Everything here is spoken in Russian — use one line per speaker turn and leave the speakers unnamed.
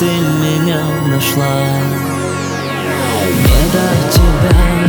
ты меня нашла. Не до тебя